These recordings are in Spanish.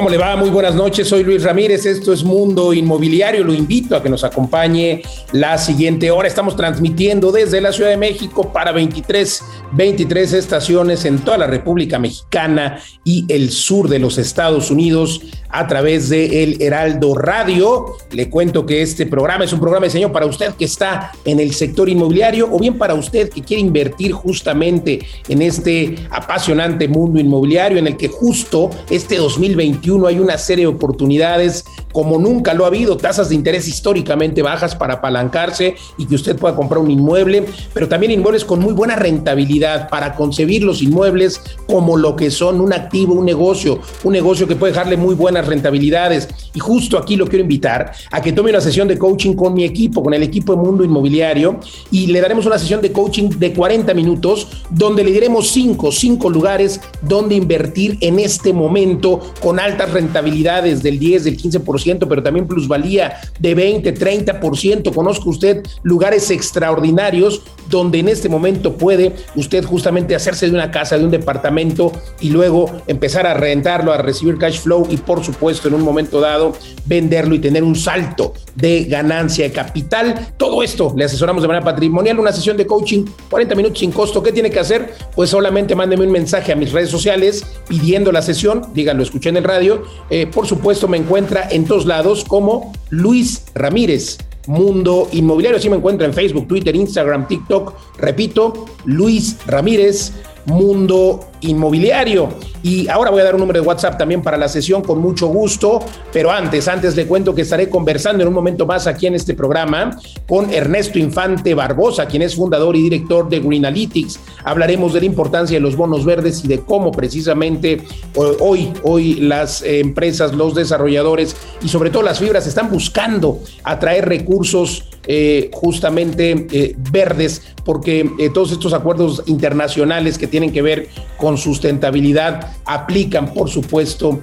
¿Cómo le va? Muy buenas noches, soy Luis Ramírez, esto es Mundo Inmobiliario, lo invito a que nos acompañe la siguiente hora. Estamos transmitiendo desde la Ciudad de México para 23, 23 estaciones en toda la República Mexicana y el sur de los Estados Unidos a través de El Heraldo Radio. Le cuento que este programa es un programa diseñado para usted que está en el sector inmobiliario o bien para usted que quiere invertir justamente en este apasionante mundo inmobiliario en el que justo este 2021 hay una serie de oportunidades como nunca lo ha habido, tasas de interés históricamente bajas para apalancarse y que usted pueda comprar un inmueble, pero también inmuebles con muy buena rentabilidad para concebir los inmuebles como lo que son un activo, un negocio, un negocio que puede dejarle muy buenas rentabilidades. Y justo aquí lo quiero invitar a que tome una sesión de coaching con mi equipo, con el equipo de Mundo Inmobiliario, y le daremos una sesión de coaching de 40 minutos donde le diremos cinco, cinco lugares donde invertir en este momento con alta rentabilidades del 10, del 15%, pero también plusvalía de 20, 30%. Conozco usted lugares extraordinarios donde en este momento puede usted justamente hacerse de una casa, de un departamento y luego empezar a rentarlo, a recibir cash flow y por supuesto en un momento dado venderlo y tener un salto de ganancia de capital. Todo esto le asesoramos de manera patrimonial, una sesión de coaching, 40 minutos sin costo. ¿Qué tiene que hacer? Pues solamente mándeme un mensaje a mis redes sociales pidiendo la sesión, díganlo, escuché en el radio eh, por supuesto, me encuentra en lados como Luis Ramírez. Mundo Inmobiliario, así me encuentra en Facebook, Twitter, Instagram, TikTok. Repito, Luis Ramírez, Mundo Inmobiliario. Y ahora voy a dar un número de WhatsApp también para la sesión con mucho gusto, pero antes, antes le cuento que estaré conversando en un momento más aquí en este programa con Ernesto Infante Barbosa, quien es fundador y director de Green Analytics. Hablaremos de la importancia de los bonos verdes y de cómo precisamente hoy, hoy las empresas, los desarrolladores y sobre todo las fibras están buscando atraer recursos eh, justamente eh, verdes, porque eh, todos estos acuerdos internacionales que tienen que ver con sustentabilidad aplican, por supuesto,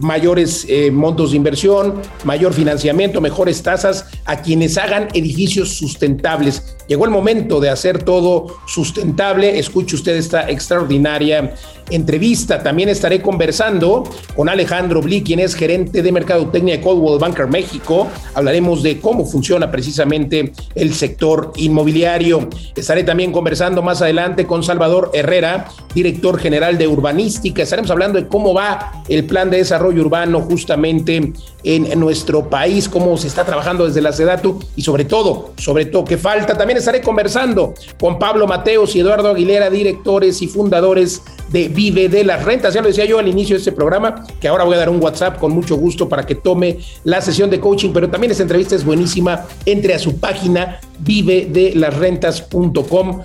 mayores montos de inversión, mayor financiamiento, mejores tasas a quienes hagan edificios sustentables. Llegó el momento de hacer todo sustentable. Escuche usted esta extraordinaria entrevista. También estaré conversando con Alejandro Bli, quien es gerente de Mercadotecnia de Coldwell Banker México. Hablaremos de cómo funciona precisamente el sector inmobiliario. Estaré también conversando más adelante con Salvador Herrera, director general de Urbanística. Estaremos hablando de cómo va el plan de desarrollo urbano justamente en nuestro país, cómo se está trabajando desde la SEDATU y sobre todo, sobre todo, qué falta. También estaré conversando con Pablo Mateos y Eduardo Aguilera, directores y fundadores de Vive de las Rentas. Ya lo decía yo al inicio de este programa, que ahora voy a dar un WhatsApp con mucho gusto para que tome la sesión de coaching, pero también esta entrevista es buenísima. Entre a su página vivedelasrentas.com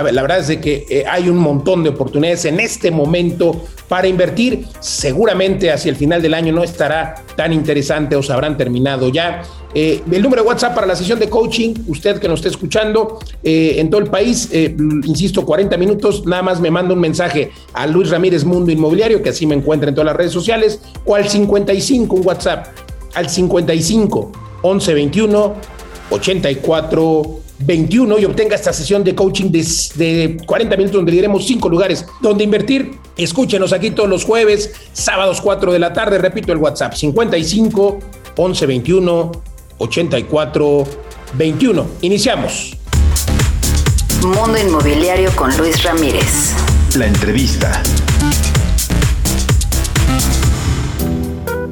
la verdad es que eh, hay un montón de oportunidades en este momento para invertir. Seguramente hacia el final del año no estará tan interesante o se habrán terminado ya. Eh, el número de WhatsApp para la sesión de coaching, usted que nos esté escuchando eh, en todo el país, insisto, 40 minutos, nada más me manda un mensaje a Luis Ramírez Mundo Inmobiliario, que así me encuentra en todas las redes sociales, o al 55, un WhatsApp, al 55 11 21 84 21 y obtenga esta sesión de coaching de, 40 minutos donde diremos cinco lugares donde invertir. Escúchenos aquí todos los jueves, sábados 4 de la tarde. Repito el WhatsApp 55 11 21 84 21. Iniciamos. Mundo Inmobiliario con Luis Ramírez. La entrevista.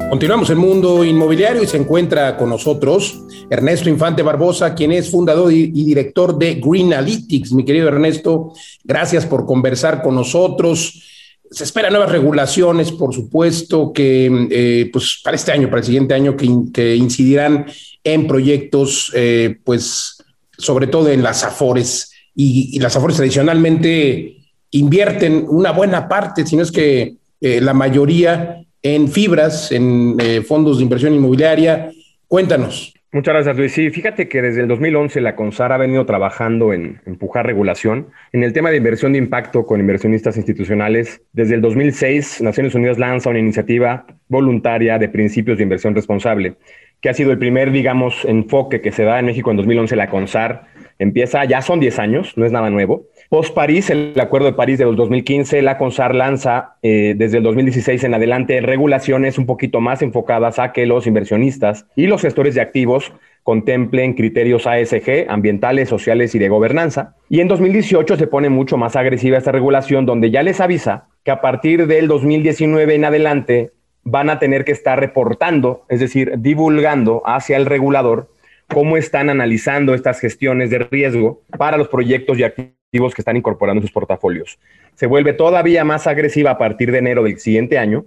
Continuamos en Mundo Inmobiliario y se encuentra con nosotros Ernesto Infante Barbosa, quien es fundador y, director de Green Analytics. Mi querido Ernesto, gracias por conversar con nosotros. Se esperan nuevas regulaciones, por supuesto, que eh, pues para este año, para el siguiente año, que, incidirán en proyectos, eh, pues sobre todo en las AFORES. Y, las AFORES tradicionalmente invierten una buena parte, si no es que eh, la mayoría en fibras, en fondos de inversión inmobiliaria. Cuéntanos. Muchas gracias, Luis. Sí, fíjate que desde el 2011 la CONSAR ha venido trabajando en empujar regulación en el tema de inversión de impacto con inversionistas institucionales. Desde el 2006, Naciones Unidas lanza una iniciativa voluntaria de principios de inversión responsable, que ha sido el primer, digamos, enfoque que se da en México en 2011. La CONSAR empieza, ya son 10 años, no es nada nuevo. Post París, el Acuerdo de París de 2015, la CONSAR lanza eh, desde el 2016 en adelante regulaciones un poquito más enfocadas a que los inversionistas y los gestores de activos contemplen criterios ASG, ambientales, sociales y de gobernanza. Y en 2018 se pone mucho más agresiva esta regulación donde ya les avisa que a partir del 2019 en adelante van a tener que estar reportando, es decir, divulgando hacia el regulador cómo están analizando estas gestiones de riesgo para los proyectos y activos que están incorporando en sus portafolios. Se vuelve todavía más agresiva a partir de enero del siguiente año,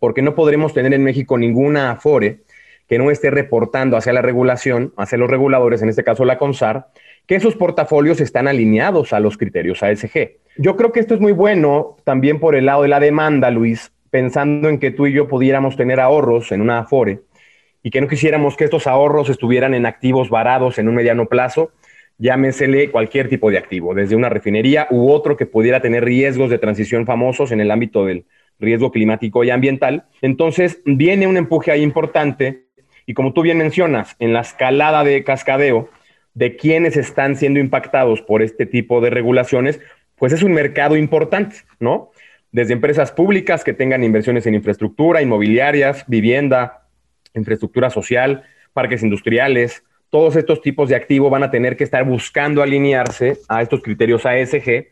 porque no podremos tener en México ninguna Afore que no esté reportando hacia la regulación, hacia los reguladores, en este caso la CONSAR, que sus portafolios están alineados a los criterios ASG. Yo creo que esto es muy bueno también por el lado de la demanda, Luis, pensando en que tú y yo pudiéramos tener ahorros en una Afore y que no quisiéramos que estos ahorros estuvieran en activos varados en un mediano plazo, llámesele cualquier tipo de activo, desde una refinería u otro que pudiera tener riesgos de transición famosos en el ámbito del riesgo climático y ambiental. Entonces, viene un empuje ahí importante y como tú bien mencionas, en la escalada de cascadeo de quienes están siendo impactados por este tipo de regulaciones, pues es un mercado importante, ¿no? Desde empresas públicas que tengan inversiones en infraestructura, inmobiliarias, vivienda, infraestructura social, parques industriales, todos estos tipos de activo van a tener que estar buscando alinearse a estos criterios ASG.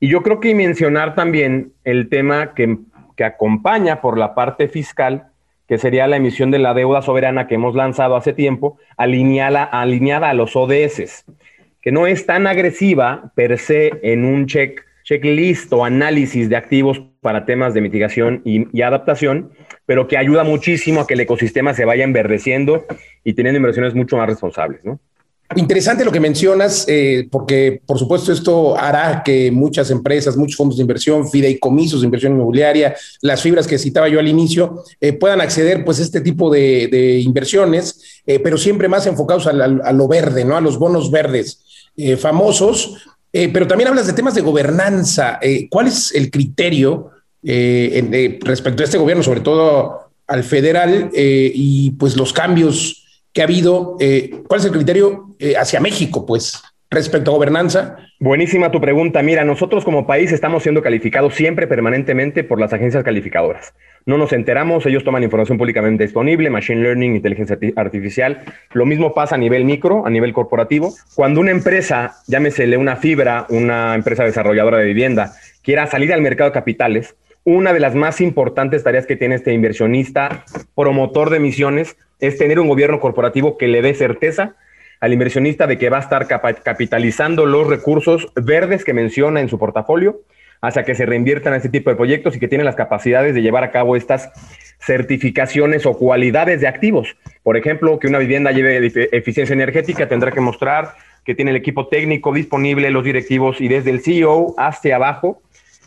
Y yo creo que mencionar también el tema que, acompaña por la parte fiscal, que sería la emisión de la deuda soberana que hemos lanzado hace tiempo, alineada, alineada a los ODS, que no es tan agresiva per se en un check, checklist o análisis de activos para temas de mitigación y adaptación, pero que ayuda muchísimo a que el ecosistema se vaya enverdeciendo y teniendo inversiones mucho más responsables, ¿no? Interesante lo que mencionas, eh, porque por supuesto esto hará que muchas empresas, muchos fondos de inversión, fideicomisos de inversión inmobiliaria, las fibras que citaba yo al inicio, eh, puedan acceder pues a este tipo de, inversiones, eh, pero siempre más enfocados a, lo verde, ¿no? A los bonos verdes famosos. Pero también hablas de temas de gobernanza. ¿Cuál es el criterio eh, respecto a este gobierno, sobre todo al federal, eh, y pues los cambios que ha habido, eh, ¿cuál es el criterio hacia México, pues, respecto a gobernanza? Buenísima tu pregunta. Mira, nosotros como país estamos siendo calificados siempre permanentemente por las agencias calificadoras. No nos enteramos, ellos toman información públicamente disponible, machine learning, inteligencia artificial. Lo mismo pasa a nivel micro, a nivel corporativo. Cuando una empresa, llámesele una fibra, una empresa desarrolladora de vivienda, quiera salir al mercado de capitales, una de las más importantes tareas que tiene este inversionista, promotor de emisiones, es tener un gobierno corporativo que le dé certeza al inversionista de que va a estar capitalizando los recursos verdes que menciona en su portafolio hacia que se reinviertan a este tipo de proyectos y que tiene las capacidades de llevar a cabo estas certificaciones o cualidades de activos. Por ejemplo, que una vivienda lleve eficiencia energética tendrá que mostrar que tiene el equipo técnico disponible, los directivos y desde el CEO hasta abajo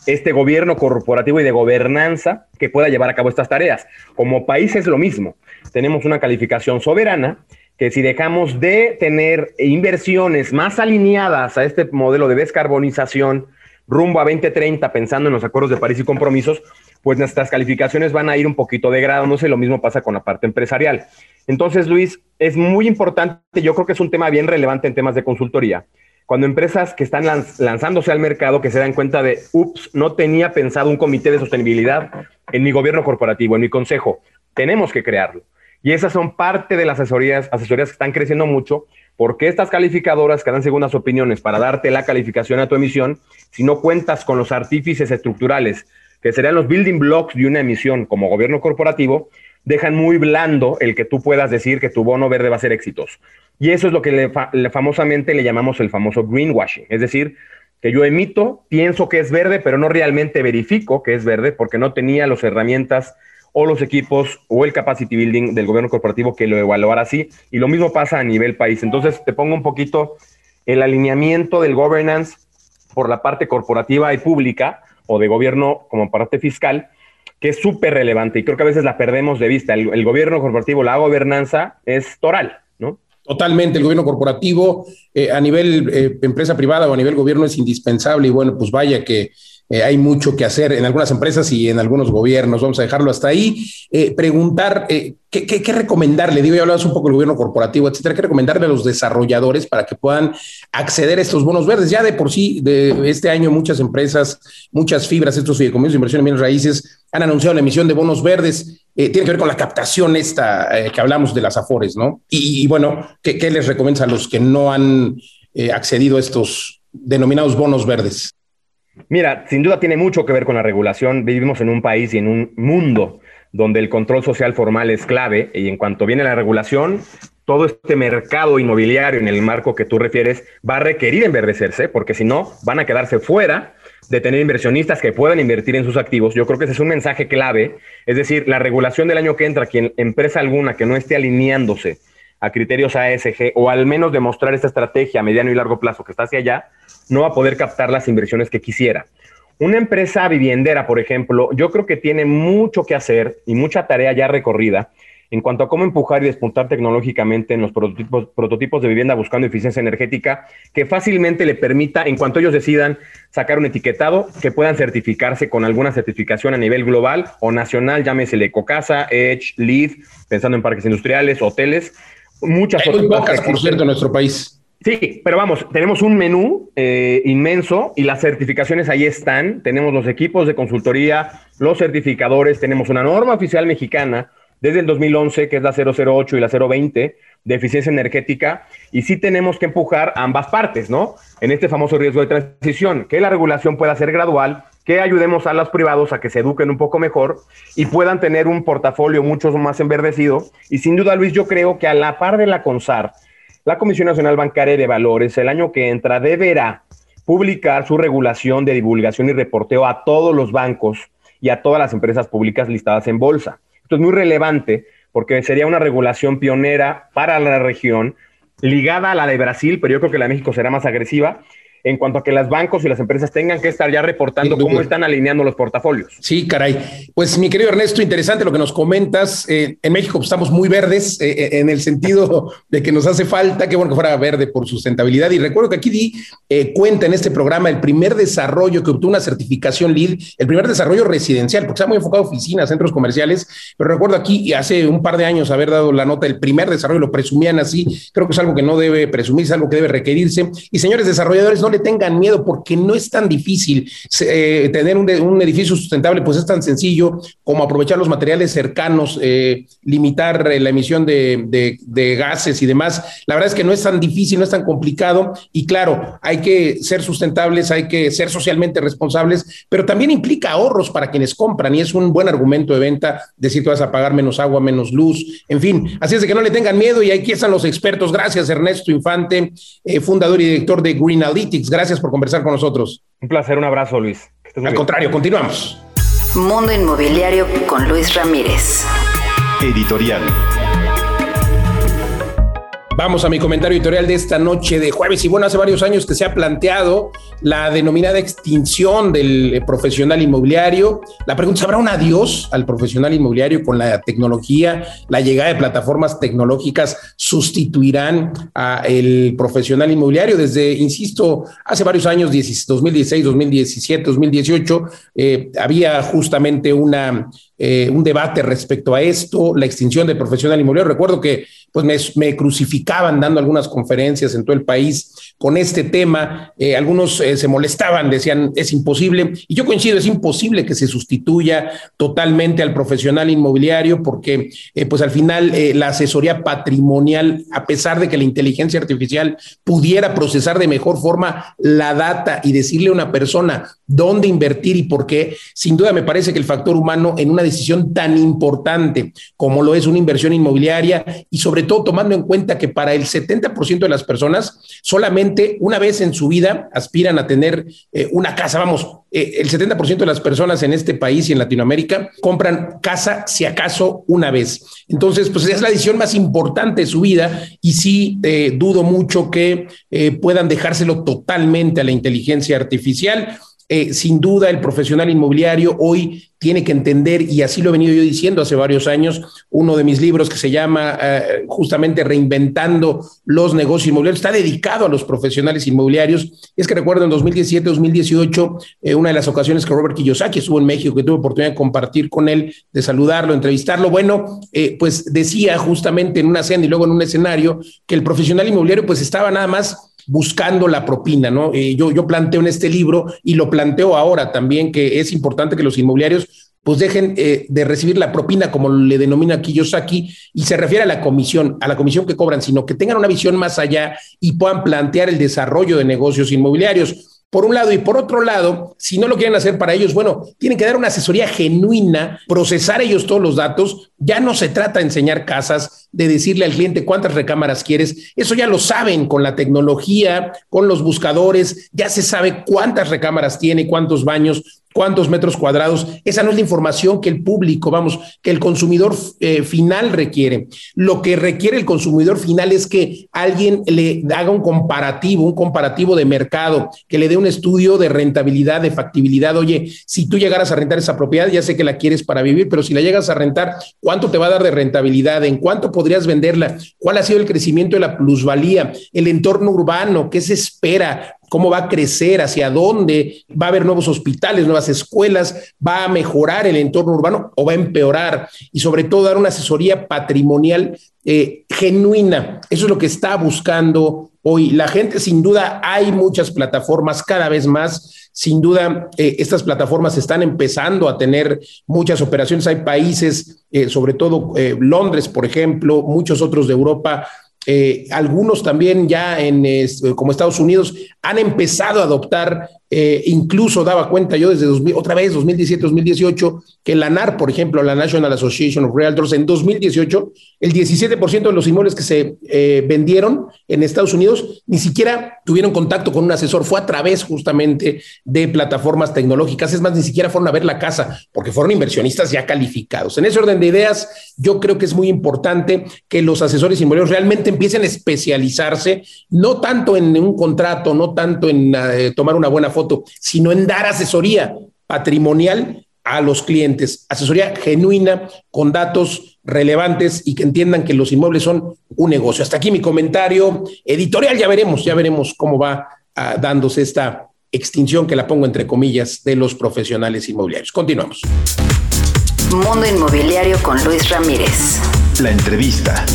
este gobierno corporativo y de gobernanza que pueda llevar a cabo estas tareas. Como país es lo mismo. Tenemos una calificación soberana que si dejamos de tener inversiones más alineadas a este modelo de descarbonización rumbo a 2030, pensando en los acuerdos de París y compromisos, pues nuestras calificaciones van a ir un poquito de grado. No sé, lo mismo pasa con la parte empresarial. Entonces, Luis, es muy importante, yo creo que es un tema bien relevante en temas de consultoría cuando empresas que están lanzándose al mercado que se dan cuenta de, ups, no tenía pensado un comité de sostenibilidad en mi gobierno corporativo, en mi consejo, tenemos que crearlo. Y esas son parte de las asesorías, asesorías que están creciendo mucho, porque estas calificadoras que dan segundas opiniones para darte la calificación a tu emisión, si no cuentas con los artífices estructurales, que serían los building blocks de una emisión como gobierno corporativo, dejan muy blando el que tú puedas decir que tu bono verde va a ser exitoso. Y eso es lo que le, famosamente le llamamos el famoso greenwashing, es decir, que yo emito, pienso que es verde, pero no realmente verifico que es verde porque no tenía las herramientas o los equipos o el capacity building del gobierno corporativo que lo evaluara así. Y lo mismo pasa a nivel país. Entonces, te pongo un poquito el alineamiento del governance por la parte corporativa y pública o de gobierno como parte fiscal, que es súper relevante y creo que a veces la perdemos de vista. El, gobierno corporativo, la gobernanza es toral, ¿no? Totalmente, el gobierno corporativo eh, a nivel eh, empresa privada o a nivel gobierno es indispensable y bueno, pues vaya que eh, hay mucho que hacer en algunas empresas y en algunos gobiernos. Vamos a dejarlo hasta ahí. Eh, preguntar, eh, ¿qué, recomendarle? Digo, ya hablabas un poco del gobierno corporativo, etcétera. ¿Qué recomendarle a los desarrolladores para que puedan acceder a estos bonos verdes? Ya de por sí, de este año, muchas empresas, muchas fibras, estos fideicomisos de inversión en bienes raíces han anunciado la emisión de bonos verdes. tiene que ver con la captación esta que hablamos de las AFORES, ¿no? Y, y bueno, ¿qué, ¿qué, les recomiendas a los que no han accedido a estos denominados bonos verdes? Mira, sin duda tiene mucho que ver con la regulación. Vivimos en un país y en un mundo donde el control social formal es clave y en cuanto viene la regulación, todo este mercado inmobiliario en el marco que tú refieres va a requerir enverdecerse, porque si no, van a quedarse fuera de tener inversionistas que puedan invertir en sus activos. Yo creo que ese es un mensaje clave. Es decir, la regulación del año que entra, quien empresa alguna que no esté alineándose a criterios ASG o al menos demostrar esta estrategia a mediano y largo plazo que está hacia allá, no va a poder captar las inversiones que quisiera. Una empresa viviendera, por ejemplo, yo creo que tiene mucho que hacer y mucha tarea ya recorrida en cuanto a cómo empujar y despuntar tecnológicamente en los prototipos, prototipos de vivienda buscando eficiencia energética que fácilmente le permita, en cuanto ellos decidan sacar un etiquetado, que puedan certificarse con alguna certificación a nivel global o nacional, llámese Ecocasa, Edge, LEED, pensando en parques industriales, hoteles, muchas Hay muy pocas, por cierto, en nuestro país. Sí, pero vamos, tenemos un menú eh, inmenso y las certificaciones ahí están. Tenemos los equipos de consultoría, los certificadores, tenemos una norma oficial mexicana desde el 2011, que es la 008 y la 020 de eficiencia energética, y sí tenemos que empujar a ambas partes, ¿no? En este famoso riesgo de transición, que la regulación pueda ser gradual, que ayudemos a los privados a que se eduquen un poco mejor y puedan tener un portafolio mucho más enverdecido. Y sin duda, Luis, yo creo que a la par de la CONSAR, la Comisión Nacional Bancaria de Valores el año que entra deberá publicar su regulación de divulgación y reporteo a todos los bancos y a todas las empresas públicas listadas en bolsa. Esto es muy relevante porque sería una regulación pionera para la región, ligada a la de Brasil, pero yo creo que la de México será más agresiva en cuanto a que los bancos y las empresas tengan que estar ya reportando cómo están alineando los portafolios. Sí, caray. Pues mi querido Ernesto, interesante lo que nos comentas. Eh, en México estamos muy verdes eh, eh, en el sentido de que nos hace falta, que bueno que fuera verde por sustentabilidad. Y recuerdo que aquí di cuenta en este programa el primer desarrollo que obtuvo una certificación LEED, el primer desarrollo residencial, porque está muy enfocado a oficinas, centros comerciales, pero recuerdo aquí hace un par de años haber dado la nota, el primer desarrollo lo presumían así. Creo que es algo que no debe presumirse, algo que debe requerirse. Y señores desarrolladores, no tengan miedo porque no es tan difícil eh, tener un, edificio sustentable, pues es tan sencillo como aprovechar los materiales cercanos, eh, limitar eh, la emisión de, gases y demás. La verdad es que no es tan difícil, no es tan complicado y claro, hay que ser sustentables, hay que ser socialmente responsables, pero también implica ahorros para quienes compran y es un buen argumento de venta decir que vas a pagar menos agua, menos luz, en fin, así es de que no le tengan miedo y aquí están los expertos. Gracias Ernesto Infante, fundador y director de Green Gracias por conversar con nosotros. Un placer, un abrazo, Luis. Al contrario, continuamos. Mundo Inmobiliario con Luis Ramírez. Editorial. Vamos a mi comentario editorial de esta noche de jueves. Y bueno, hace varios años que se ha planteado la denominada extinción del profesional inmobiliario. La pregunta es, ¿habrá un adiós al profesional inmobiliario con la tecnología? ¿La llegada de plataformas tecnológicas sustituirán al profesional inmobiliario? Desde, insisto, hace varios años, 2016, 2017, 2018, eh, había justamente una, eh, un debate respecto a esto, la extinción del profesional inmobiliario. Recuerdo que pues me, crucificaban dando algunas conferencias en todo el país con este tema. Eh, algunos eh, se molestaban, decían es imposible. Y yo coincido, es imposible que se sustituya totalmente al profesional inmobiliario porque pues al final la asesoría patrimonial, a pesar de que la inteligencia artificial pudiera procesar de mejor forma la data y decirle a una persona dónde invertir y por qué, sin duda me parece que el factor humano en una decisión tan importante como lo es una inversión inmobiliaria y sobre todo tomando en cuenta que para el 70% de las personas solamente una vez en su vida aspiran a tener eh, una casa. Vamos, eh, el 70% de las personas en este país y en Latinoamérica compran casa si acaso una vez. Entonces, pues es la decisión más importante de su vida y sí eh, dudo mucho que puedan dejárselo totalmente a la inteligencia artificial. Eh, sin duda el profesional inmobiliario hoy tiene que entender, y así lo he venido yo diciendo hace varios años, uno de mis libros que se llama eh, justamente Reinventando los negocios inmobiliarios, está dedicado a los profesionales inmobiliarios. Es que recuerdo en 2017, 2018, eh, una de las ocasiones que Robert Kiyosaki estuvo en México, que tuve oportunidad de compartir con él, de saludarlo, entrevistarlo, bueno, pues decía justamente en una cena y luego en un escenario que el profesional inmobiliario pues estaba nada más buscando la propina, ¿no? Eh, yo, yo planteo en este libro y lo planteo ahora también que es importante que los inmobiliarios pues dejen eh, de recibir la propina, como le denomina Kiyosaki, y se refiere a la comisión, a la comisión que cobran, sino que tengan una visión más allá y puedan plantear el desarrollo de negocios inmobiliarios por un lado, y por otro lado, si no lo quieren hacer para ellos, bueno, tienen que dar una asesoría genuina, procesar ellos todos los datos. Ya no se trata de enseñar casas, de decirle al cliente cuántas recámaras quieres. Eso ya lo saben con la tecnología, con los buscadores, ya se sabe cuántas recámaras tiene, cuántos baños, cuántos metros cuadrados. Esa no es la información que el público, vamos, que el consumidor eh, final requiere. Lo que requiere el consumidor final es que alguien le haga un comparativo, un comparativo de mercado, que le dé un estudio de rentabilidad, de factibilidad. Oye, si tú llegaras a rentar esa propiedad, ya sé que la quieres para vivir, pero si la llegas a rentar, ¿cuánto te va a dar de rentabilidad? ¿En cuánto podrías venderla? ¿Cuál ha sido el crecimiento de la plusvalía? ¿El entorno urbano? ¿Qué se espera? Cómo va a crecer, hacia dónde, va a haber nuevos hospitales, nuevas escuelas, va a mejorar el entorno urbano o va a empeorar y sobre todo dar una asesoría patrimonial eh, genuina. Eso es lo que está buscando hoy la gente. Sin duda hay muchas plataformas cada vez más. Sin duda, eh, estas plataformas están empezando a tener muchas operaciones. Hay países, eh, sobre todo Londres, por ejemplo, muchos otros de Europa, eh, algunos también ya en como Estados Unidos han empezado a adoptar eh, incluso daba cuenta yo desde otra vez 2017, 2018, que la NAR, por ejemplo, la National Association of Realtors, en 2018, el 17% de los inmuebles que se eh, vendieron en Estados Unidos ni siquiera tuvieron contacto con un asesor, fue a través justamente de plataformas tecnológicas, es más, ni siquiera fueron a ver la casa, porque fueron inversionistas ya calificados. En ese orden de ideas, yo creo que es muy importante que los asesores inmobiliarios realmente empiecen a especializarse, no tanto en un contrato, no tanto en eh, tomar una buena foto, sino en dar asesoría patrimonial a los clientes, asesoría genuina con datos relevantes y que entiendan que los inmuebles son un negocio. Hasta aquí mi comentario editorial, ya veremos, ya veremos cómo va ah, dándose esta extinción que la pongo entre comillas de los profesionales inmobiliarios. Continuamos. Mundo Inmobiliario con Luis Ramírez. La entrevista.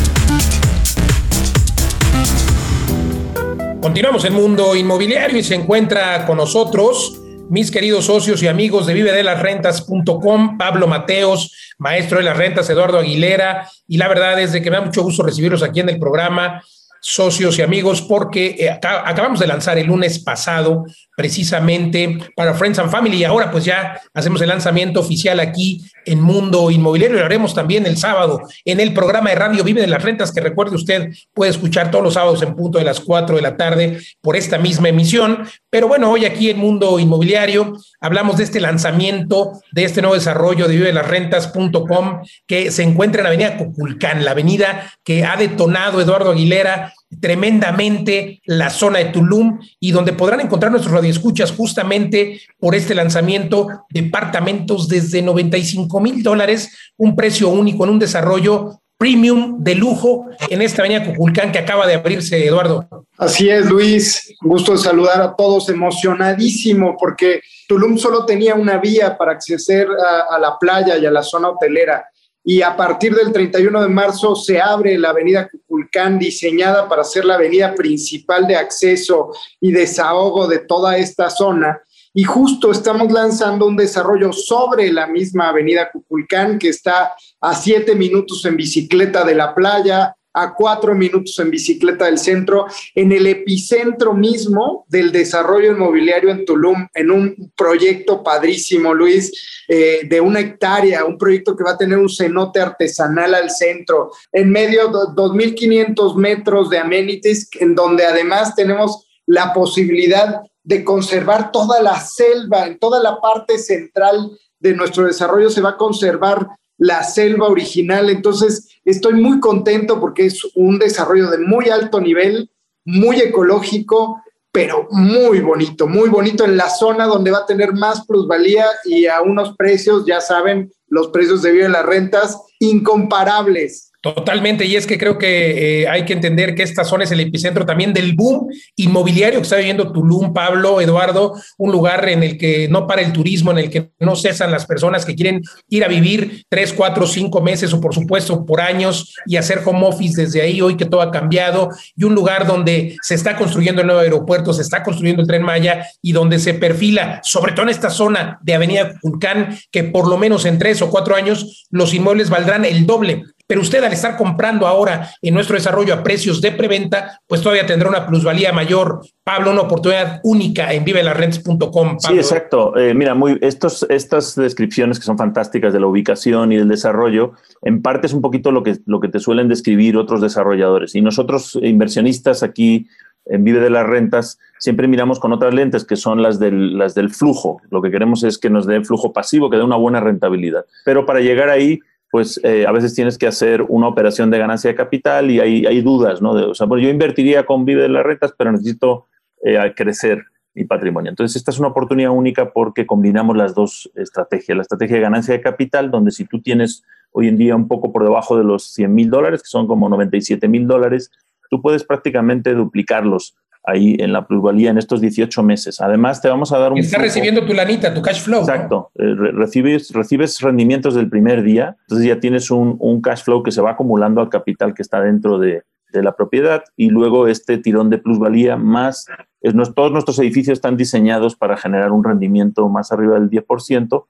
Continuamos en Mundo Inmobiliario y se encuentra con nosotros mis queridos socios y amigos de vivedelasrentas.com, Pablo Mateos, maestro de las rentas, Eduardo Aguilera, y la verdad es de que me da mucho gusto recibirlos aquí en el programa socios y amigos, porque eh, acabamos de lanzar el lunes pasado precisamente para Friends and Family y ahora pues ya hacemos el lanzamiento oficial aquí en Mundo Inmobiliario lo haremos también el sábado en el programa de Radio Vive de las Rentas que recuerde usted puede escuchar todos los sábados en punto de las 4 de la tarde por esta misma emisión. Pero bueno, hoy aquí en Mundo Inmobiliario hablamos de este lanzamiento, de este nuevo desarrollo de vive las rentas.com que se encuentra en la avenida Cuculcán, la avenida que ha detonado Eduardo Aguilera tremendamente la zona de Tulum y donde podrán encontrar nuestros radioescuchas justamente por este lanzamiento departamentos desde 95 mil dólares, un precio único en un desarrollo premium de lujo en esta avenida Cuculcán que acaba de abrirse, Eduardo. Así es, Luis. Gusto de saludar a todos, emocionadísimo porque Tulum solo tenía una vía para acceder a, a la playa y a la zona hotelera y a partir del 31 de marzo se abre la avenida Cuculcán, diseñada para ser la avenida principal de acceso y desahogo de toda esta zona. Y justo estamos lanzando un desarrollo sobre la misma avenida Cuculcán, que está a siete minutos en bicicleta de la playa, a cuatro minutos en bicicleta del centro, en el epicentro mismo del desarrollo inmobiliario en Tulum, en un proyecto padrísimo, Luis, eh, de una hectárea, un proyecto que va a tener un cenote artesanal al centro, en medio de 2.500 metros de amenities, en donde además tenemos la posibilidad de conservar toda la selva, en toda la parte central de nuestro desarrollo se va a conservar la selva original. Entonces, estoy muy contento porque es un desarrollo de muy alto nivel, muy ecológico, pero muy bonito, muy bonito en la zona donde va a tener más plusvalía y a unos precios, ya saben, los precios de vida de las rentas incomparables. Totalmente, y es que creo que eh, hay que entender que esta zona es el epicentro también del boom inmobiliario que está viviendo Tulum, Pablo, Eduardo, un lugar en el que no para el turismo, en el que no cesan las personas que quieren ir a vivir tres, cuatro, cinco meses o por supuesto por años y hacer home office desde ahí, hoy que todo ha cambiado, y un lugar donde se está construyendo el nuevo aeropuerto, se está construyendo el tren Maya y donde se perfila, sobre todo en esta zona de Avenida Vulcán, que por lo menos en tres o cuatro años los inmuebles valdrán el doble pero usted al estar comprando ahora en nuestro desarrollo a precios de preventa, pues todavía tendrá una plusvalía mayor. Pablo, una oportunidad única en vivelarrents.com. Sí, exacto. Eh, mira, muy, estos, estas descripciones que son fantásticas de la ubicación y del desarrollo, en parte es un poquito lo que, lo que te suelen describir otros desarrolladores. Y nosotros, inversionistas aquí en Vive de las Rentas, siempre miramos con otras lentes que son las del, las del flujo. Lo que queremos es que nos dé flujo pasivo, que dé una buena rentabilidad. Pero para llegar ahí pues eh, a veces tienes que hacer una operación de ganancia de capital y hay, hay dudas, ¿no? o sea, yo invertiría con Vive de las Rentas, pero necesito eh, crecer mi patrimonio. Entonces, esta es una oportunidad única porque combinamos las dos estrategias. La estrategia de ganancia de capital, donde si tú tienes hoy en día un poco por debajo de los 100 mil dólares, que son como 97 mil dólares, tú puedes prácticamente duplicarlos ahí en la plusvalía en estos 18 meses. Además, te vamos a dar un... Estás recibiendo tu lanita, tu cash flow. Exacto. Eh, recibes, recibes rendimientos del primer día, entonces ya tienes un, un, cash flow que se va acumulando al capital que está dentro de, de la propiedad y luego este tirón de plusvalía más... Es, todos nuestros edificios están diseñados para generar un rendimiento más arriba del 10%.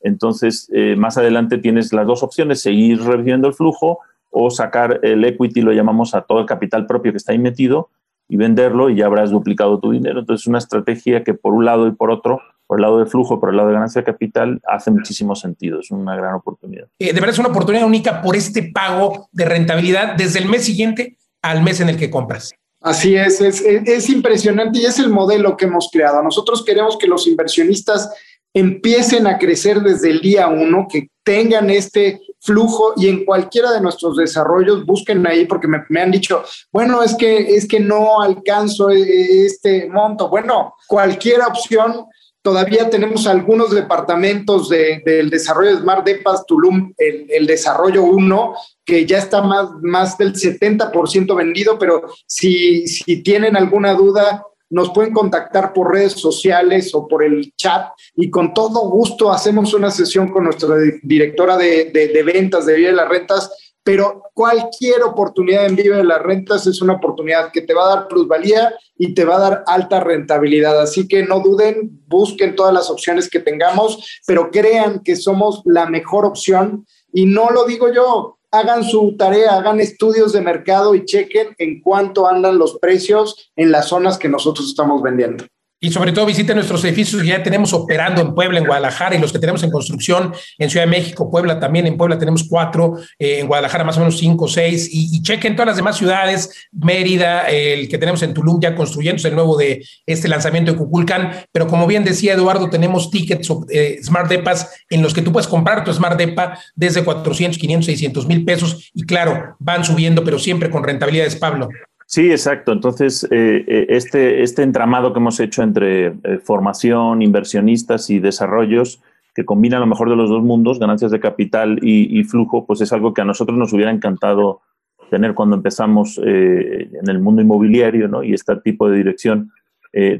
Entonces, eh, más adelante tienes las dos opciones, seguir reviviendo el flujo o sacar el equity, lo llamamos a todo el capital propio que está ahí metido, y venderlo y ya habrás duplicado tu dinero. Entonces, es una estrategia que por un lado y por otro, por el lado de flujo, por el lado de ganancia de capital, hace muchísimo sentido. Es una gran oportunidad. Eh, de verdad es una oportunidad única por este pago de rentabilidad desde el mes siguiente al mes en el que compras. Así es, es, es impresionante y es el modelo que hemos creado. Nosotros queremos que los inversionistas empiecen a crecer desde el día uno, que tengan este flujo y en cualquiera de nuestros desarrollos busquen ahí porque me, han dicho, bueno, es que, es que no alcanzo e, e, este monto. Bueno, cualquier opción. Todavía tenemos algunos departamentos del desarrollo de Smart Depas Tulum, el, el desarrollo 1, que ya está más, más del 70% vendido, pero si, si tienen alguna duda, nos pueden contactar por redes sociales o por el chat y con todo gusto hacemos una sesión con nuestra directora de, ventas de Vive de las Rentas, pero cualquier oportunidad en Vive de las Rentas es una oportunidad que te va a dar plusvalía y te va a dar alta rentabilidad. Así que no duden, busquen todas las opciones que tengamos, pero crean que somos la mejor opción y no lo digo yo, hagan su tarea, hagan estudios de mercado y chequen en cuánto andan los precios en las zonas que nosotros estamos vendiendo. Y sobre todo visiten nuestros edificios que ya tenemos operando en Puebla, en Guadalajara y los que tenemos en construcción en Ciudad de México, Puebla también. En Puebla tenemos cuatro, eh, en Guadalajara más o menos cinco, seis. Y, chequen todas las demás ciudades, Mérida, el que tenemos en Tulum ya construyéndose el nuevo de este lanzamiento de Cuculcán. Pero como bien decía Eduardo, tenemos tickets eh, Smart Depas en los que tú puedes comprar tu Smart Depa desde 400, 500, 600 mil pesos. Y claro, van subiendo, pero siempre con rentabilidades, Pablo. Sí, exacto. Entonces, eh, eh, este, este entramado que hemos hecho entre eh, formación, inversionistas y desarrollos, que combina lo mejor de los dos mundos, ganancias de capital y, flujo, pues es algo que a nosotros nos hubiera encantado tener cuando empezamos en el mundo inmobiliario ¿no? y este tipo de dirección.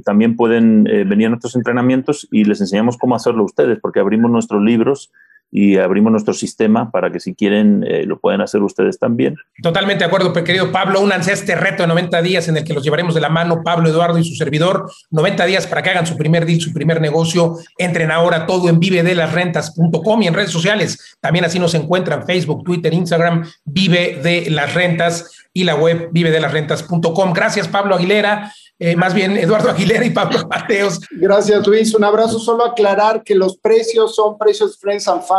también pueden venir a nuestros entrenamientos y les enseñamos cómo hacerlo ustedes, porque abrimos nuestros libros y abrimos nuestro sistema para que si quieren eh, lo pueden hacer ustedes también. Totalmente de acuerdo, querido Pablo. Únanse a este reto de 90 días en el que los llevaremos de la mano, Pablo, Eduardo y su servidor. 90 días para que hagan su primer deal, su primer negocio. Entren ahora todo en vivedelasrentas.com y en redes sociales. También así nos encuentran Facebook, Twitter, Instagram, Vive de las Rentas y la web vivedelasrentas.com. Gracias, Pablo Aguilera. Eh, más bien Eduardo Aguilera y Pablo Mateos. Gracias, Luis. Un abrazo. Solo aclarar que los precios son precios Friends and Family,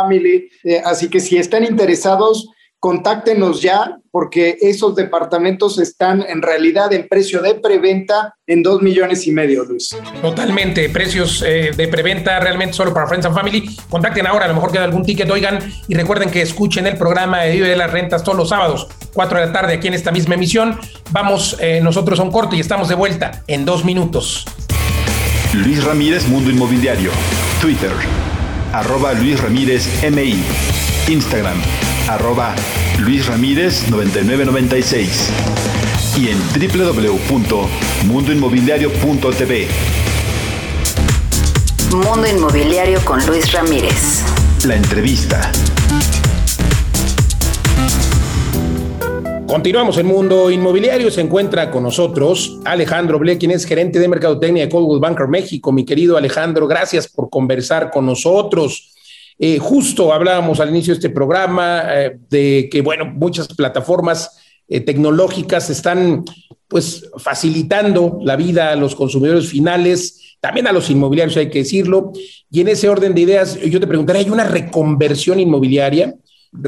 eh, así que si están interesados, contáctenos ya porque esos departamentos están en realidad en precio de preventa en dos millones y medio, Luis. Totalmente, precios eh, de preventa realmente solo para Friends and Family. Contacten ahora, a lo mejor queda algún ticket, oigan, y recuerden que escuchen el programa de Vive de las Rentas todos los sábados 4 de la tarde aquí en esta misma emisión. Vamos eh, nosotros a un corto y estamos de vuelta en dos minutos. Luis Ramírez, Mundo Inmobiliario. Twitter, arroba Luis Ramírez MI. Instagram, arroba Luis Ramírez 9996. Y en www.mundoinmobiliario.tv. Mundo Inmobiliario con Luis Ramírez. La entrevista. Continuamos en Mundo Inmobiliario. Se encuentra con nosotros Alejandro Ble, quien es gerente de Mercadotecnia de Coldwell Banker México. Mi querido Alejandro, gracias por conversar con nosotros. Eh, justo hablábamos al inicio de este programa eh, de que, bueno, muchas plataformas eh, tecnológicas están pues facilitando la vida a los consumidores finales, también a los inmobiliarios, hay que decirlo. Y en ese orden de ideas, yo te preguntaría, ¿hay una reconversión inmobiliaria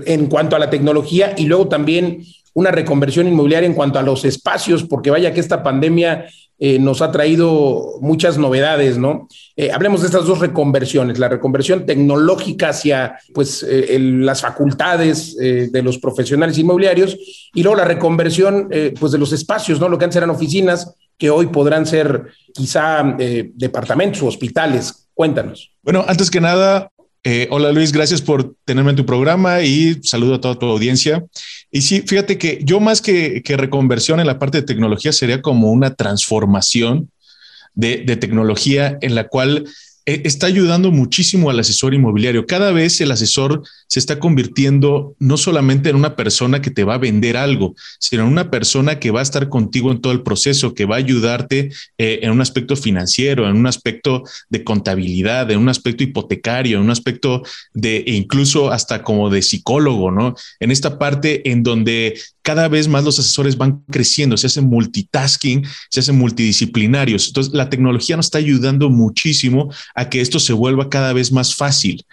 en cuanto a la tecnología y luego también una reconversión inmobiliaria en cuanto a los espacios, porque vaya que esta pandemia eh, nos ha traído muchas novedades, ¿no? Eh, hablemos de estas dos reconversiones, la reconversión tecnológica hacia pues, eh, las facultades de los profesionales inmobiliarios y luego la reconversión pues, de los espacios, ¿no? Lo que antes eran oficinas, que hoy podrán ser quizá departamentos o hospitales. Cuéntanos. Bueno, antes que nada, eh, hola Luis, gracias por tenerme en tu programa y saludo a toda tu audiencia. Y sí, fíjate que yo más que, reconversión en la parte de tecnología sería como una transformación de, tecnología en la cual está ayudando muchísimo al asesor inmobiliario. Cada vez el asesor se está convirtiendo no solamente en una persona que te va a vender algo, sino en una persona que va a estar contigo en todo el proceso, que va a ayudarte eh, en un aspecto financiero, en un aspecto de contabilidad, en un aspecto hipotecario, en un aspecto de e incluso hasta como de psicólogo, ¿no? En esta parte en donde cada vez más los asesores van creciendo, se hacen multitasking, se hacen multidisciplinarios. Entonces, la tecnología nos está ayudando muchísimo a que esto se vuelva cada vez más fácil.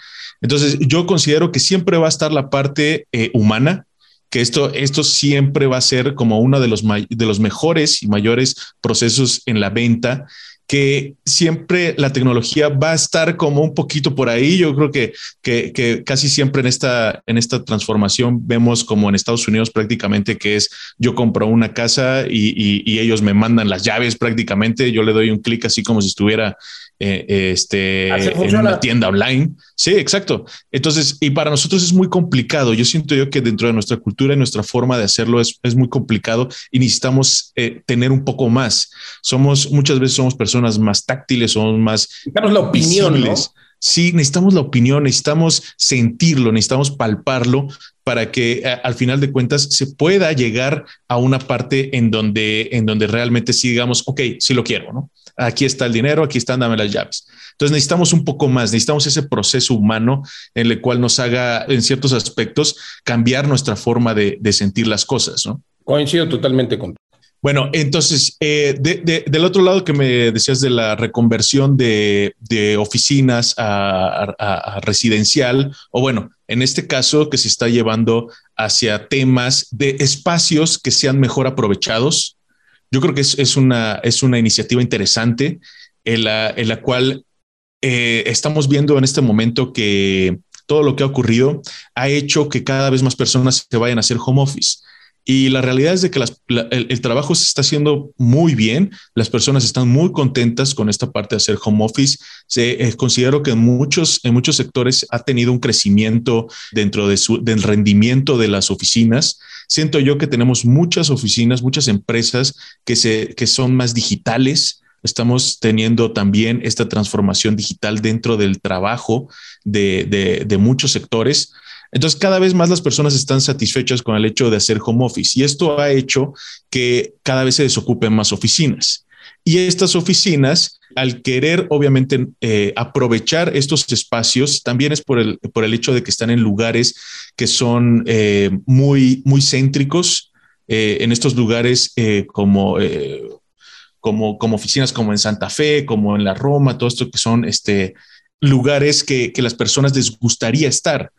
Entonces, yo considero que siempre va a estar la parte eh, humana, que esto, esto siempre va a ser como uno de los, de los mejores y mayores procesos en la venta que siempre la tecnología va a estar como un poquito por ahí. Yo creo que, que, casi siempre en esta, en esta transformación vemos como en Estados Unidos prácticamente que es yo compro una casa y, y ellos me mandan las llaves prácticamente. Yo le doy un clic así como si estuviera eh, este, en una tienda online. Sí, exacto. Entonces, y para nosotros es muy complicado. Yo siento yo que dentro de nuestra cultura y nuestra forma de hacerlo es, es muy complicado y necesitamos eh, tener un poco más. Somos, muchas veces somos personas más táctiles, somos más... Necesitamos la opinión, ¿no? Sí, necesitamos la opinión, necesitamos sentirlo, necesitamos palparlo para que al final de cuentas se pueda llegar a una parte en donde, en donde realmente sí digamos, ok, sí lo quiero, ¿no? Aquí está el dinero, aquí están, dame las llaves. Entonces necesitamos un poco más, necesitamos ese proceso humano en el cual nos haga, en ciertos aspectos, cambiar nuestra forma de, sentir las cosas, ¿no? Coincido totalmente con bueno, entonces, eh, del otro lado que me decías de la reconversión de, oficinas a, residencial, o bueno, en este caso que se está llevando hacia temas de espacios que sean mejor aprovechados. Yo creo que es, una, es una iniciativa interesante en la, en la cual eh, estamos viendo en este momento que todo lo que ha ocurrido ha hecho que cada vez más personas se vayan a hacer home office. Y la realidad es de que el, trabajo se está haciendo muy bien, las personas están muy contentas con esta parte de hacer home office. Se, eh, considero que en muchos, en muchos sectores ha tenido un crecimiento dentro de su, del rendimiento de las oficinas. Siento yo que tenemos muchas oficinas, muchas empresas que, se, que son más digitales, estamos teniendo también esta transformación digital dentro del trabajo de, de, de, muchos sectores. Entonces, cada vez más las personas están satisfechas con el hecho de hacer home office y esto ha hecho que cada vez se desocupen más oficinas. Y estas oficinas, al querer obviamente eh, aprovechar estos espacios, también es por el, por el hecho de que están en lugares que son eh, muy, muy céntricos, eh, en estos lugares como, como, como oficinas como en Santa Fe, como en la Roma, todo esto que son este, lugares que, que las personas les gustaría estar.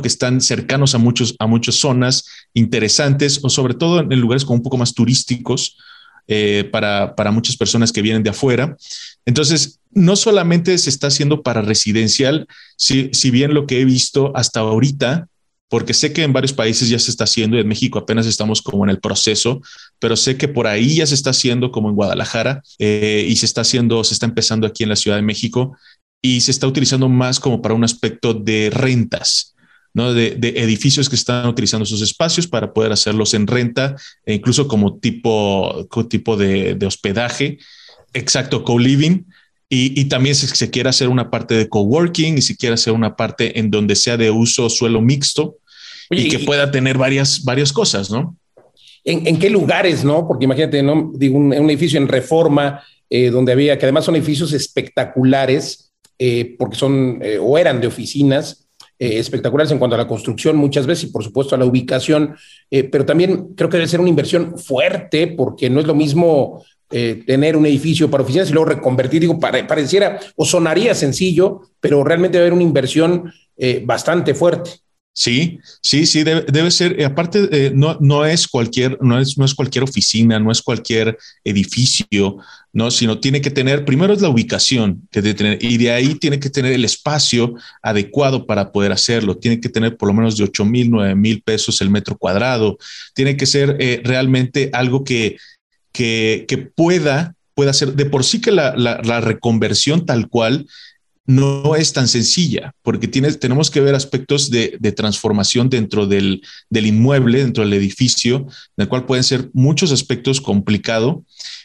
Que están cercanos a, muchos, a muchas zonas interesantes o sobre todo en lugares como un poco más turísticos eh, para, para muchas personas que vienen de afuera. Entonces, no solamente se está haciendo para residencial, si, si bien lo que he visto hasta ahorita, porque sé que en varios países ya se está haciendo, en México apenas estamos como en el proceso, pero sé que por ahí ya se está haciendo como en Guadalajara eh, y se está haciendo, se está empezando aquí en la Ciudad de México y se está utilizando más como para un aspecto de rentas. ¿No? De, edificios que están utilizando esos espacios para poder hacerlos en renta e incluso como tipo, tipo de, de hospedaje, exacto, co-living, y, también si se quiere hacer una parte de coworking y si quiere hacer una parte en donde sea de uso suelo mixto y que pueda tener varias, varias cosas, ¿no? ¿En, qué lugares, no? Porque imagínate, ¿no? Digo, un, edificio en reforma, eh, donde había, que además son edificios espectaculares, eh, porque son eh, o eran de oficinas, espectaculares en cuanto a la construcción muchas veces y por supuesto a la ubicación, pero también creo que debe ser una inversión fuerte porque no es lo mismo tener un edificio para oficinas y luego reconvertir, digo, pareciera o sonaría sencillo, pero realmente debe haber una inversión bastante fuerte. Sí, sí, sí, debe, ser. Eh, aparte, eh, no, no es cualquier, no es, no es cualquier oficina, no es cualquier edificio, no, sino tiene que tener, primero es la ubicación que debe tener, y de ahí tiene que tener el espacio adecuado para poder hacerlo. Tiene que tener por lo menos de 8 mil, 9 mil pesos el metro cuadrado. Tiene que ser eh, realmente algo que, que, pueda, pueda ser de por sí que la, la reconversión tal cual no es tan sencilla, porque tenemos que ver aspectos de, transformación dentro del, inmueble, dentro del edificio, en el cual pueden ser muchos aspectos complicados.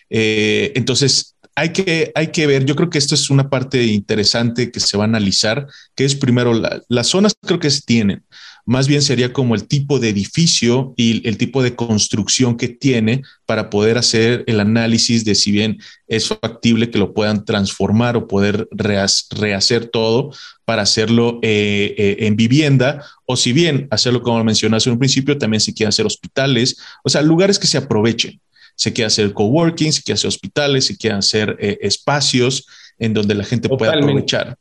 Eh, entonces, hay que, hay que ver, yo creo que esto es una parte interesante que se va a analizar, que es primero las zonas creo que se tienen, más bien sería como el tipo de edificio y el tipo de construcción que tiene para poder hacer el análisis de si bien es factible que lo puedan transformar o poder rehacer todo para hacerlo eh, eh, en vivienda o si bien hacerlo como mencionaste en un principio, también se quiere hacer hospitales, o sea, lugares que se aprovechen. Se quiere hacer coworking, se quiere hacer hospitales, se quieren hacer eh, espacios en donde la gente pueda aprovechar.